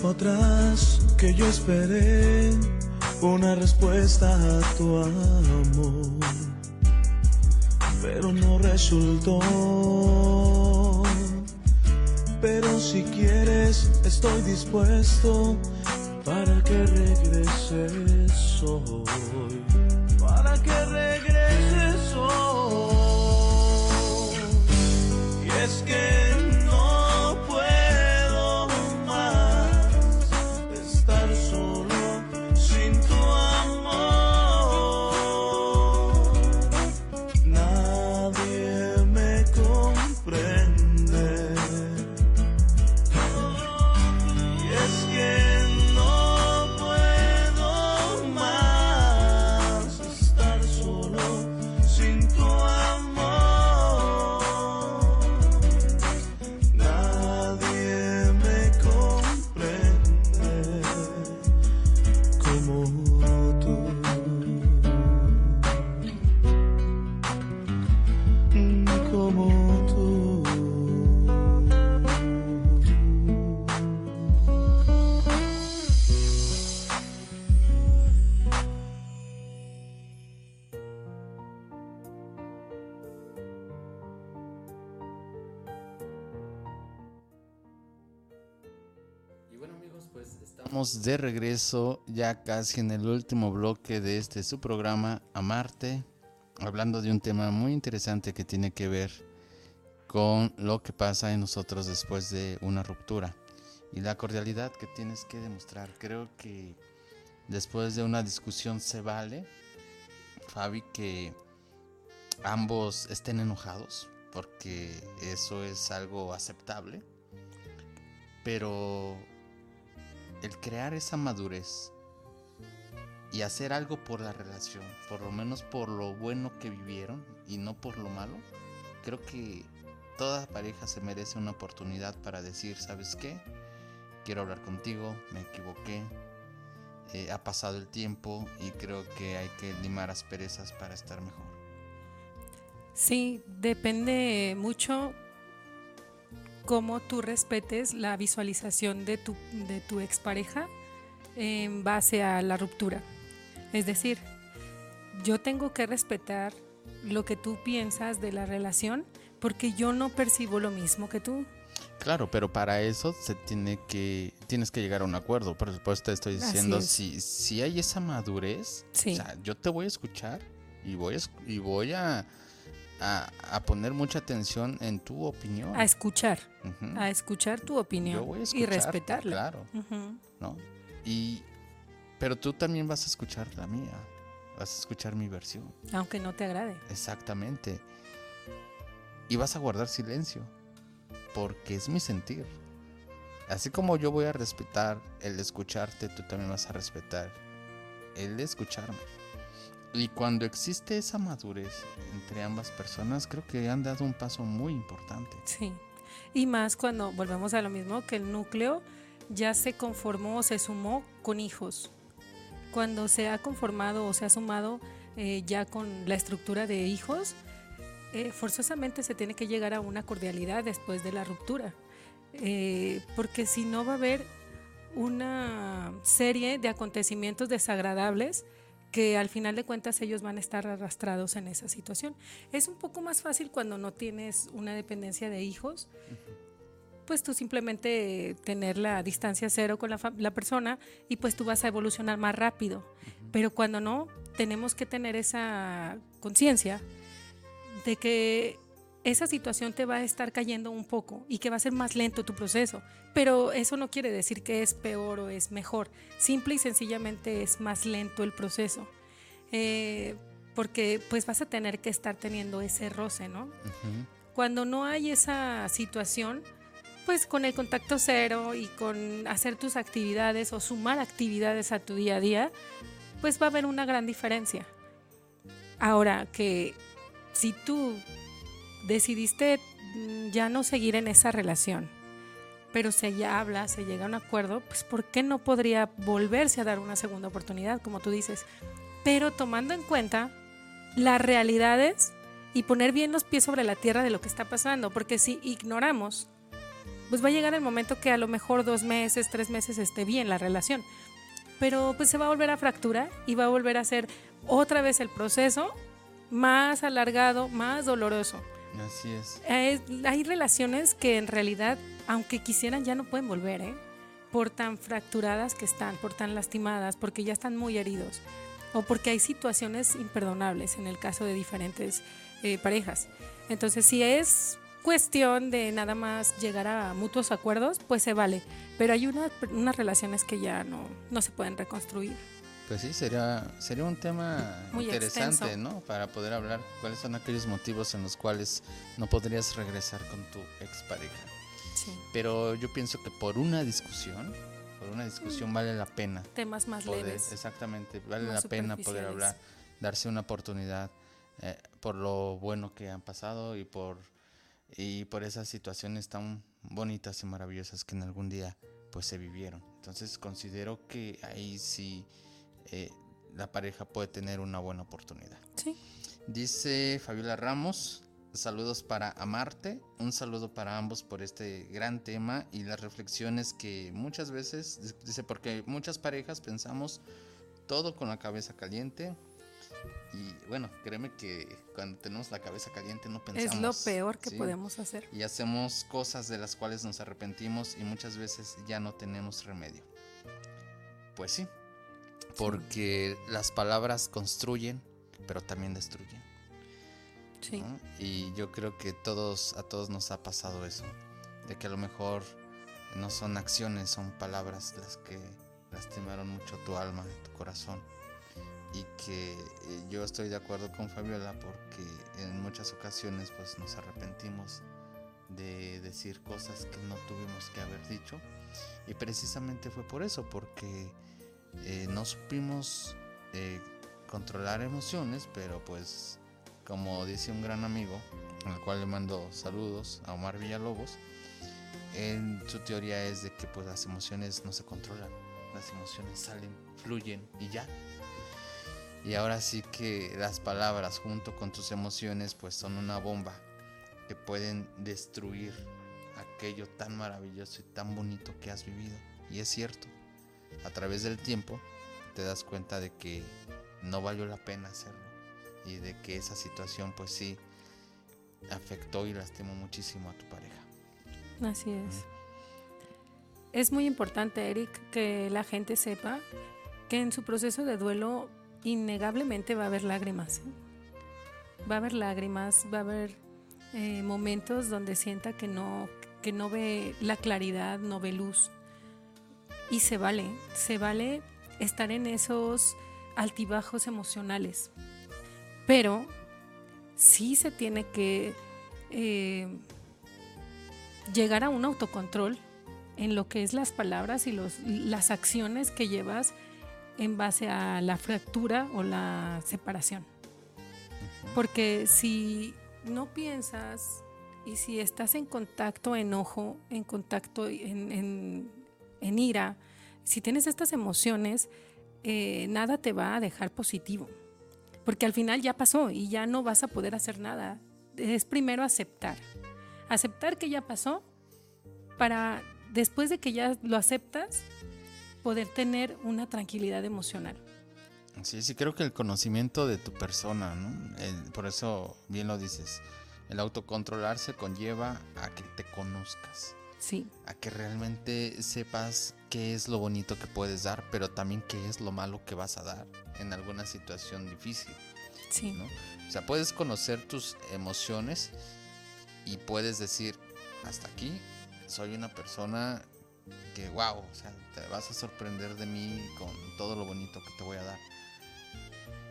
Tiempo atrás que yo esperé una respuesta a tu amor, pero no resultó. Pero si quieres, estoy dispuesto para que regreses hoy, para que regreses de regreso ya casi en el último bloque de este su programa Amarte, hablando de un tema muy interesante que tiene que ver con lo que pasa en nosotros después de una ruptura y la cordialidad que tienes que demostrar. Creo que después de una discusión se vale, Fabi, que ambos estén enojados, porque eso es algo aceptable, pero el crear esa madurez y hacer algo por la relación, por lo menos por lo bueno que vivieron y no por lo malo, creo que toda pareja se merece una oportunidad para decir, ¿sabes qué? Quiero hablar contigo, me equivoqué, eh, ha pasado el tiempo y creo que hay que limar asperezas para estar mejor. Sí, depende mucho cómo tú respetes la visualización de tu, de tu expareja en base a la ruptura. Es decir, yo tengo que respetar lo que tú piensas de la relación porque yo no percibo lo mismo que tú. Claro, pero para eso se tiene que tienes que llegar a un acuerdo. Por supuesto, te estoy diciendo es. si si hay esa madurez, Sí. o sea, yo te voy a escuchar y voy a, esc- y voy a, a, a poner mucha atención en tu opinión. A escuchar, a escuchar tu opinión Yo voy a y respetarla. Claro. ¿no? Y pero tú también vas a escuchar la mía. Vas a escuchar mi versión. Aunque no te agrade. Exactamente. Y vas a guardar silencio. Porque es mi sentir. Así como yo voy a respetar el escucharte, tú también vas a respetar el escucharme. Y cuando existe esa madurez entre ambas personas, creo que han dado un paso muy importante. Sí. Y más cuando volvemos a lo mismo, que el núcleo ya se conformó o se sumó con hijos. Cuando se ha conformado o se ha sumado eh, ya con la estructura de hijos, eh, forzosamente se tiene que llegar a una cordialidad después de la ruptura. Eh, porque si no va a haber una serie de acontecimientos desagradables que al final de cuentas ellos van a estar arrastrados en esa situación. Es un poco más fácil cuando no tienes una dependencia de hijos, pues tú simplemente tener la distancia cero con la, persona y pues tú vas a evolucionar más rápido. Pero cuando no, tenemos que tener esa conciencia de que esa situación te va a estar cayendo un poco y que va a ser más lento tu proceso. Pero eso no quiere decir que es peor o es mejor. Simple y sencillamente es más lento el proceso. Eh, porque pues vas a tener que estar teniendo ese roce, ¿no? Cuando no hay esa situación, pues con el contacto cero y con hacer tus actividades o sumar actividades a tu día a día, pues va a haber una gran diferencia. Ahora que si tú decidiste mm, ya no seguir en esa relación, pero se ya habla, se llega a un acuerdo, pues ¿por qué no podría volverse a dar una segunda oportunidad, como tú dices? Pero tomando en cuenta las realidades y poner bien los pies sobre la tierra de lo que está pasando, porque si ignoramos, pues va a llegar el momento que a lo mejor dos meses, tres meses esté bien la relación, pero pues se va a volver a fracturar y va a volver a ser otra vez el proceso más alargado, más doloroso. Así es. hay relaciones que en realidad, aunque quisieran, ya no pueden volver, ¿eh? por tan fracturadas que están, por tan lastimadas, porque ya están muy heridos, o porque hay situaciones imperdonables en el caso de diferentes eh, parejas. Entonces, si es cuestión de nada más llegar a mutuos acuerdos, pues se vale. Pero hay unas relaciones que ya no, no se pueden reconstruir. Pues sí, sería, sería un tema Muy interesante, ¿no? Para poder hablar cuáles son aquellos motivos en los cuales no podrías regresar con tu expareja. Sí. Pero yo pienso que por una discusión, por una discusión mm. vale la pena. Temas más leves. Exactamente, vale la pena poder hablar, darse una oportunidad eh, por lo bueno que han pasado y por, y por esas situaciones tan bonitas y maravillosas que en algún día pues se vivieron. Entonces considero que ahí sí eh, la pareja puede tener una buena oportunidad. Sí. Dice Fabiola Ramos, saludos para Amarte, un saludo para ambos por este gran tema y las reflexiones que muchas veces, dice, porque muchas parejas pensamos todo con la cabeza caliente, y bueno, créeme que cuando tenemos la cabeza caliente no pensamos. Es lo peor que podemos hacer. Y hacemos cosas de las cuales nos arrepentimos y muchas veces ya no tenemos remedio. Pues sí, porque las palabras construyen, pero también destruyen. Sí. Y yo creo que todos, a todos nos ha pasado eso, de que a lo mejor no son acciones, son palabras las que lastimaron mucho tu alma, tu corazón y que eh, yo estoy de acuerdo con Fabiola porque en muchas ocasiones pues nos arrepentimos de decir cosas que no tuvimos que haber dicho y precisamente fue por eso porque eh, no supimos eh, controlar emociones pero pues como dice un gran amigo al cual le mando saludos a Omar Villalobos su teoría es de que pues las emociones no se controlan las emociones salen fluyen y ya y ahora sí que las palabras junto con tus emociones pues son una bomba que pueden destruir aquello tan maravilloso y tan bonito que has vivido. Y es cierto, a través del tiempo te das cuenta de que no valió la pena hacerlo y de que esa situación pues sí afectó y lastimó muchísimo a tu pareja. Así es. Es muy importante, Eric, que la gente sepa que en su proceso de duelo innegablemente va a haber lágrimas. ¿eh? Va a haber lágrimas, va a haber eh, momentos donde sienta que no, que no ve la claridad, no ve luz. Y se vale, se vale estar en esos altibajos emocionales. Pero sí se tiene que eh, llegar a un autocontrol en lo que es las palabras y los, las acciones que llevas en base a la fractura o la separación. Porque si no piensas y si estás en contacto, enojo, en contacto, en, ira, si tienes estas emociones, eh, nada te va a dejar positivo. Porque al final ya pasó y ya no vas a poder hacer nada. Es primero aceptar. Aceptar que ya pasó para después de que ya lo aceptas, poder tener una tranquilidad emocional. Sí, sí, creo que el conocimiento de tu persona, por eso bien lo dices, el autocontrolarse conlleva a que te conozcas. Sí. A que realmente sepas qué es lo bonito que puedes dar, pero también qué es lo malo que vas a dar en alguna situación difícil. Sí. ¿no? O sea, puedes conocer tus emociones y puedes decir, hasta aquí soy una persona que wow, o sea, te vas a sorprender de mí con todo lo bonito que te voy a dar.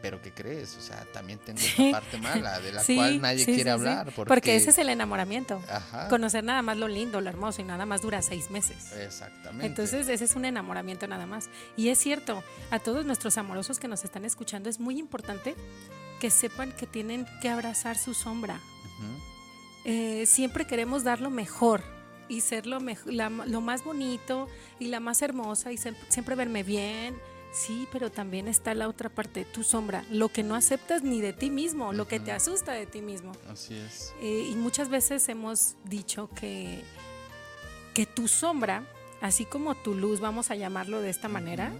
Pero ¿qué crees? O sea, también tengo esta parte mala de la cual nadie quiere hablar. Porque... ese es el enamoramiento. Conocer nada más lo lindo, lo hermoso y nada más dura seis meses. Exactamente. Entonces ese es un enamoramiento nada más. Y es cierto, a todos nuestros amorosos que nos están escuchando es muy importante que sepan que tienen que abrazar su sombra. Eh, siempre queremos dar lo mejor, y ser lo, lo más bonito y la más hermosa y siempre verme bien. Sí, pero también está la otra parte, tu sombra, lo que no aceptas ni de ti mismo, lo que te asusta de ti mismo. Así es. Eh, y muchas veces hemos dicho que, que tu sombra, así como tu luz, vamos a llamarlo de esta manera,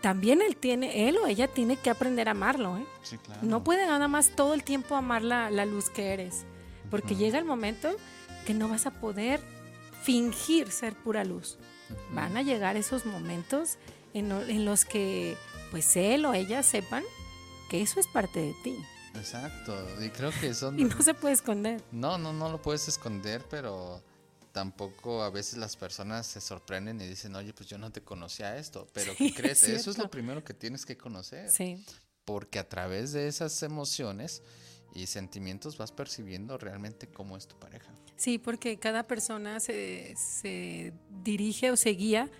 también él tiene, él o ella tiene que aprender a amarlo, ¿eh? Sí, claro. No puede nada más todo el tiempo amar la, la luz que eres, porque llega el momento que no vas a poder fingir ser pura luz. Van a llegar esos momentos en, lo- en los que pues él o ella sepan que eso es parte de ti Exacto. Y creo que son. y no se puede esconder. No, no, no lo puedes esconder, pero tampoco a veces las personas se sorprenden y dicen, oye, pues yo no te conocía esto. Pero Sí, ¿qué crees? es Eso es lo primero que tienes que conocer. Sí. Porque a través de esas emociones y sentimientos vas percibiendo realmente cómo es tu pareja. Sí, porque cada persona se, se dirige o se guía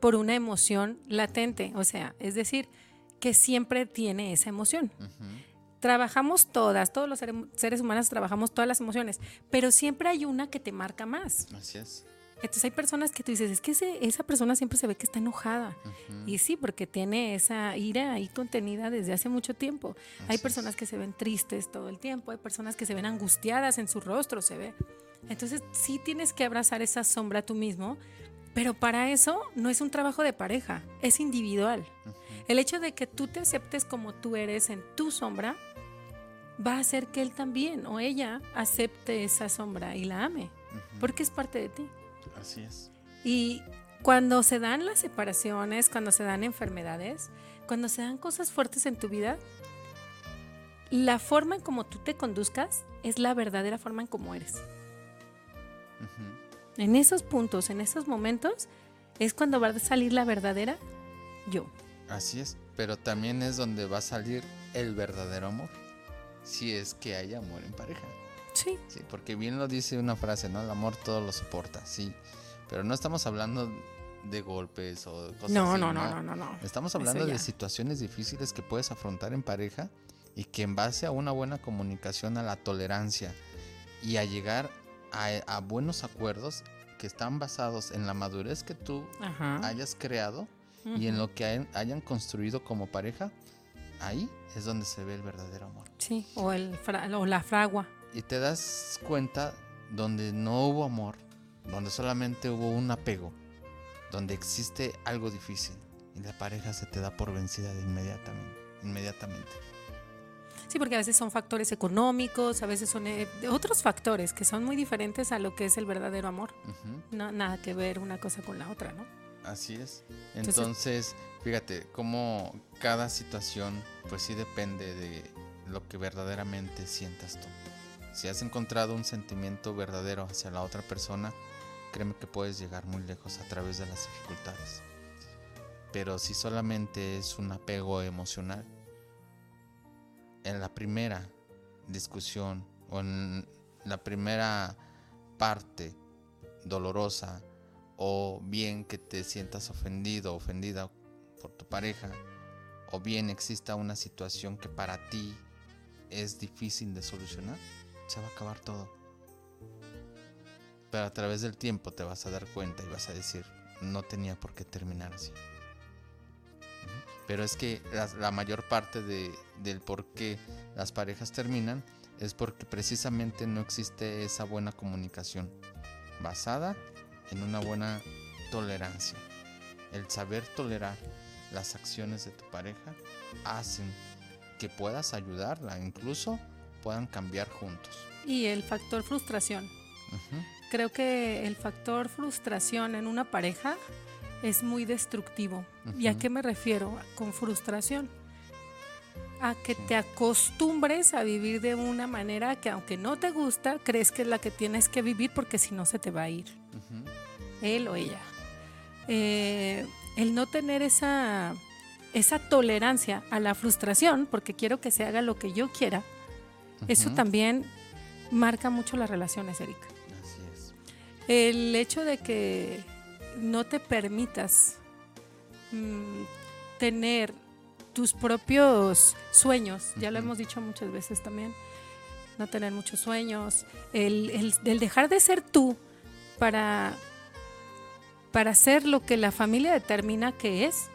por una emoción latente, o sea, es decir, que siempre tiene esa emoción. Trabajamos todas, todos los sere- seres humanos trabajamos todas las emociones, pero siempre hay una que te marca más. Así es. Entonces hay personas que tú dices, es que ese- esa persona siempre se ve que está enojada. Y sí, porque tiene esa ira ahí contenida desde hace mucho tiempo. hay es. personas que se ven tristes todo el tiempo, hay personas que se ven angustiadas en su rostro, se ve. Entonces sí tienes que abrazar esa sombra tú mismo, pero para eso no es un trabajo de pareja, es individual. El hecho de que tú te aceptes como tú eres en tu sombra va a hacer que él también o ella acepte esa sombra y la ame, porque es parte de ti. Así es. Y cuando se dan las separaciones, cuando se dan enfermedades, cuando se dan cosas fuertes en tu vida, la forma en cómo tú te conduzcas es la verdadera forma en cómo eres. En esos puntos, en esos momentos, es cuando va a salir la verdadera yo. Así es. Pero también es donde va a salir el verdadero amor. Si es que hay amor en pareja. Sí. Sí, porque bien lo dice una frase, ¿no? El amor todo lo soporta, sí. Pero no estamos hablando de golpes o cosas No, así, no, no, no, no, no. Estamos hablando de situaciones difíciles que puedes afrontar en pareja y que en base a una buena comunicación, a la tolerancia y a llegar a, a buenos acuerdos que están basados en la madurez que tú Ajá. hayas creado y en lo que hayan, hayan construido como pareja, ahí es donde se ve el verdadero amor. Sí, o, el fra- o la fragua. Y te das cuenta donde no hubo amor, donde solamente hubo un apego, donde existe algo difícil y la pareja se te da por vencida de inmediatamente. inmediatamente. Sí, porque a veces son factores económicos, a veces son eh, otros factores que son muy diferentes a lo que es el verdadero amor. No, nada que ver una cosa con la otra, ¿no? Así es. Entonces- Entonces, fíjate, cómo cada situación, pues sí depende de lo que verdaderamente sientas tú. Si has encontrado un sentimiento verdadero hacia la otra persona, créeme que puedes llegar muy lejos a través de las dificultades. Pero si solamente es un apego emocional, en la primera discusión o en la primera parte dolorosa o bien que te sientas ofendido ofendida por tu pareja o bien exista una situación que para ti es difícil de solucionar, se va a acabar todo. Pero a través del tiempo te vas a dar cuenta y vas a decir, no tenía por qué terminar así. Pero es que la, la mayor parte de- del por qué las parejas terminan es porque precisamente no existe esa buena comunicación basada en una buena tolerancia. El saber tolerar las acciones de tu pareja hacen que puedas ayudarla, incluso puedan cambiar juntos. Y el factor frustración. Ujú. Creo que el factor frustración en una pareja es muy destructivo. ¿Y a qué me refiero con frustración? A que te acostumbres a vivir de una manera que aunque no te gusta, crees que es la que tienes que vivir porque si no se te va a ir, él o ella. Eh, el no tener esa, esa tolerancia a la frustración, porque quiero que se haga lo que yo quiera, eso también marca mucho las relaciones, Erika. Así es. El hecho de que no te permitas mm, tener tus propios sueños, ya lo hemos dicho muchas veces también, no tener muchos sueños, el, el- el dejar de ser tú para, para ser lo que la familia determina que es,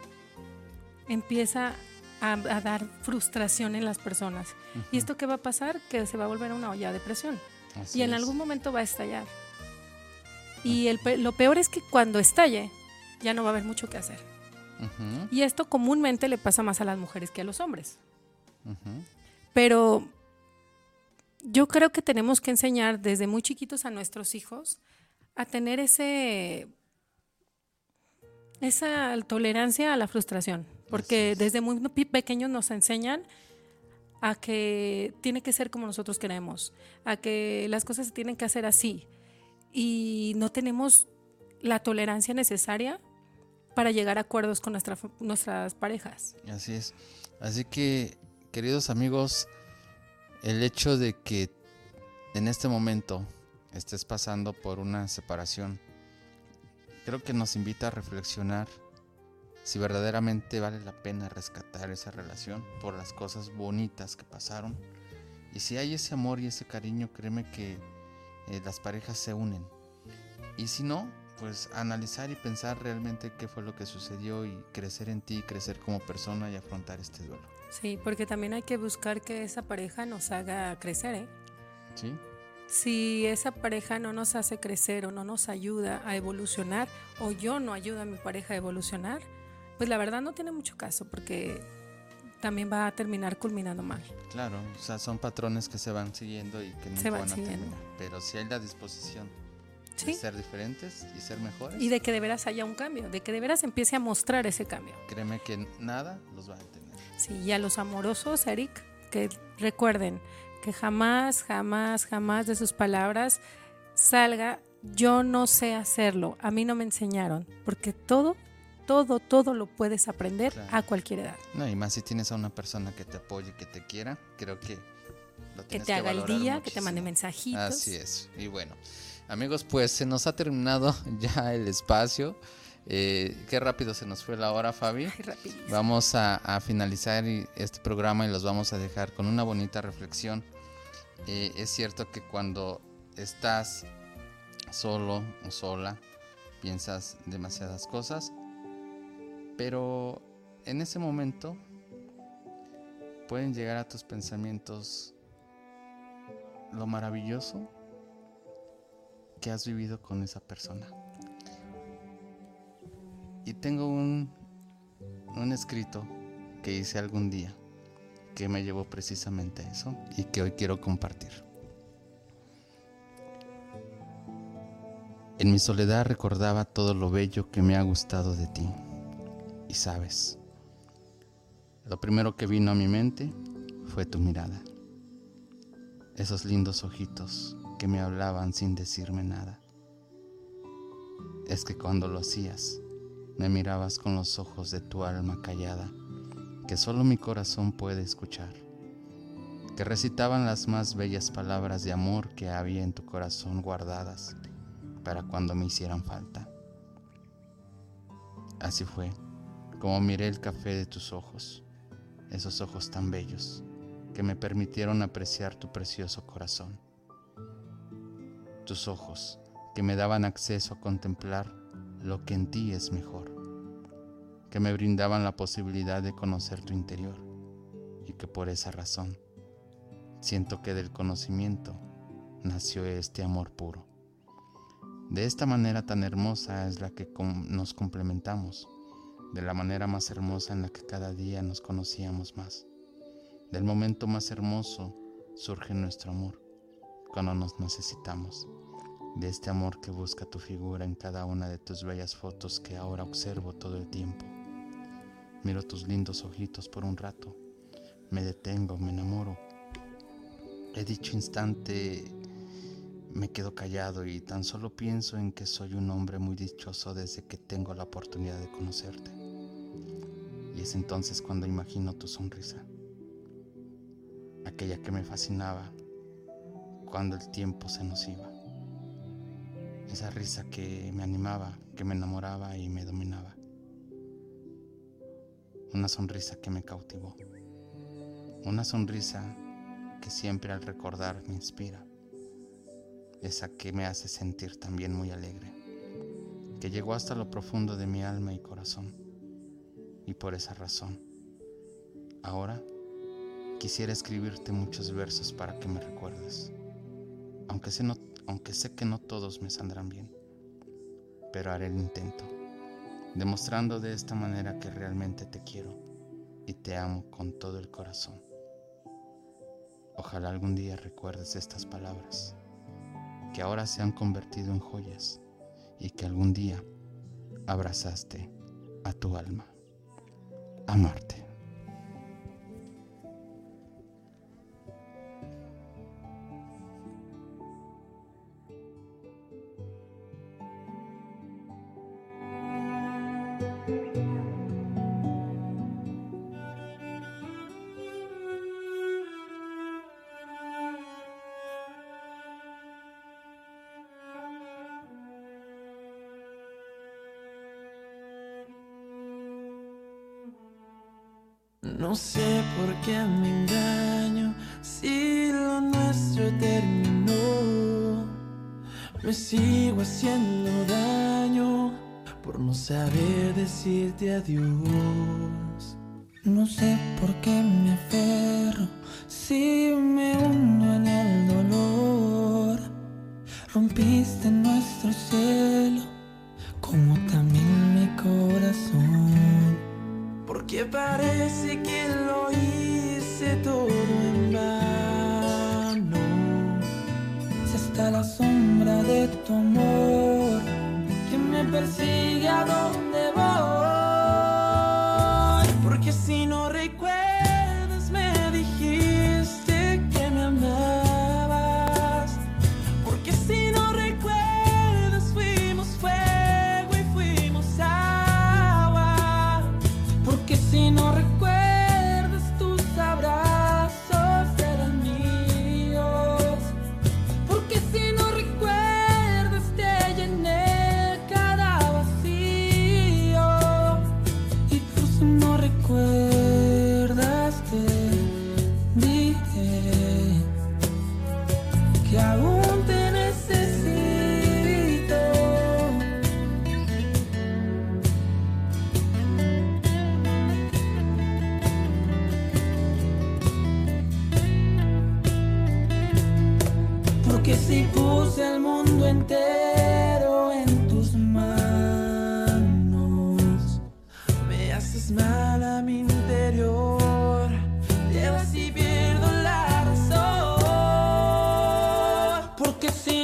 empieza a, a dar frustración en las personas. ¿Y esto qué va a pasar? Que se va a volver una olla de presión Así y en es. algún momento va a estallar. Y el lo peor es que cuando estalle, ya no va a haber mucho que hacer. Y esto comúnmente le pasa más a las mujeres que a los hombres. Pero yo creo que tenemos que enseñar desde muy chiquitos a nuestros hijos a tener ese esa tolerancia a la frustración, porque desde muy pequeños nos enseñan a que tiene que ser como nosotros queremos, a que las cosas se tienen que hacer así y no tenemos la tolerancia necesaria para llegar a acuerdos con nuestras parejas. Así es. Así que, queridos amigos, el hecho de que en este momento estés pasando por una separación, creo que nos invita a reflexionar si verdaderamente vale la pena rescatar esa relación por las cosas bonitas que pasaron. Y si hay ese amor y ese cariño, créeme que eh, las parejas se unen. Y si no, pues analizar y pensar realmente qué fue lo que sucedió y crecer en ti, crecer como persona y afrontar este duelo. Sí, porque también hay que buscar que esa pareja nos haga crecer, ¿eh? Sí. Si esa pareja no nos hace crecer o no nos ayuda a evolucionar, o yo no ayudo a mi pareja a evolucionar, pues la verdad no tiene mucho caso porque también va a terminar culminando mal. Claro, o sea, son patrones que se van siguiendo y que no van, a terminar. Pero si hay la disposición de ser diferentes y ser mejores. Y de que de veras haya un cambio, de que de veras empiece a mostrar ese cambio. Créeme que nada los va a detener. Sí, y a los amorosos, Eric, que recuerden que jamás, jamás, jamás de sus palabras salga, yo no sé hacerlo, a mí no me enseñaron, porque todo todo, todo lo puedes aprender a cualquier edad. No, y más si tienes a una persona que te apoye, que te quiera, creo que lo que te haga el día, que te mande mensajitos. Así es. Y bueno, amigos, pues se nos ha terminado ya el espacio. Eh, qué rápido se nos fue la hora, Fabi. vamos a, finalizar este programa y los vamos a dejar con una bonita reflexión. Eh, es cierto que cuando estás solo o sola, piensas demasiadas cosas, pero en ese momento pueden llegar a tus pensamientos lo maravilloso que has vivido con esa persona. Y tengo un, un escrito que hice algún día que me llevó precisamente a eso y que hoy quiero compartir. En mi soledad recordaba todo lo bello que me ha gustado de ti. Y sabes, lo primero que vino a mi mente fue tu mirada. Esos lindos ojitos que me hablaban sin decirme nada. Es que cuando lo hacías, me mirabas con los ojos de tu alma callada, que solo mi corazón puede escuchar, que recitaban las más bellas palabras de amor que había en tu corazón guardadas para cuando me hicieran falta. Así fue como miré el café de tus ojos, esos ojos tan bellos que me permitieron apreciar tu precioso corazón. Tus ojos que me daban acceso a contemplar lo que en ti es mejor, que me brindaban la posibilidad de conocer tu interior y que por esa razón siento que del conocimiento nació este amor puro. De esta manera tan hermosa es la que nos complementamos, de la manera más hermosa en la que cada día nos conocíamos más. Del momento más hermoso surge nuestro amor, cuando nos necesitamos de este amor que busca tu figura en cada una de tus bellas fotos que ahora observo todo el tiempo. Miro tus lindos ojitos por un rato, me detengo, me enamoro. He dicho instante, me quedo callado y tan solo pienso en que soy un hombre muy dichoso desde que tengo la oportunidad de conocerte. Y es entonces cuando imagino tu sonrisa, aquella que me fascinaba cuando el tiempo se nos iba esa risa que me animaba, que me enamoraba y me dominaba. Una sonrisa que me cautivó. Una sonrisa que siempre al recordar me inspira. Esa que me hace sentir también muy alegre. Que llegó hasta lo profundo de mi alma y corazón. Y por esa razón, ahora quisiera escribirte muchos versos para que me recuerdes. Aunque no aunque sé que no todos me saldrán bien, pero haré el intento. demostrando de esta manera que realmente te quiero y te amo con todo el corazón. Ojalá algún día recuerdes estas palabras, que ahora se han convertido en joyas y que algún día abrazaste a tu alma. Amarte. No sé por qué me engaño si lo nuestro terminó. Me sigo haciendo daño por no saber decirte adiós. No sé por qué me aferro si me hundo en el parece que lo hice todo en vano. Si hasta la sombra de tu amor que me persigue a razón. porque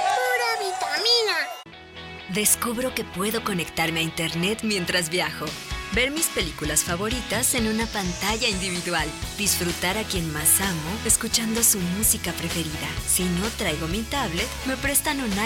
Descubro que puedo conectarme a Internet mientras viajo. Ver mis películas favoritas en una pantalla individual. Disfrutar a quien más amo escuchando su música preferida. Si no traigo mi tablet, me prestan un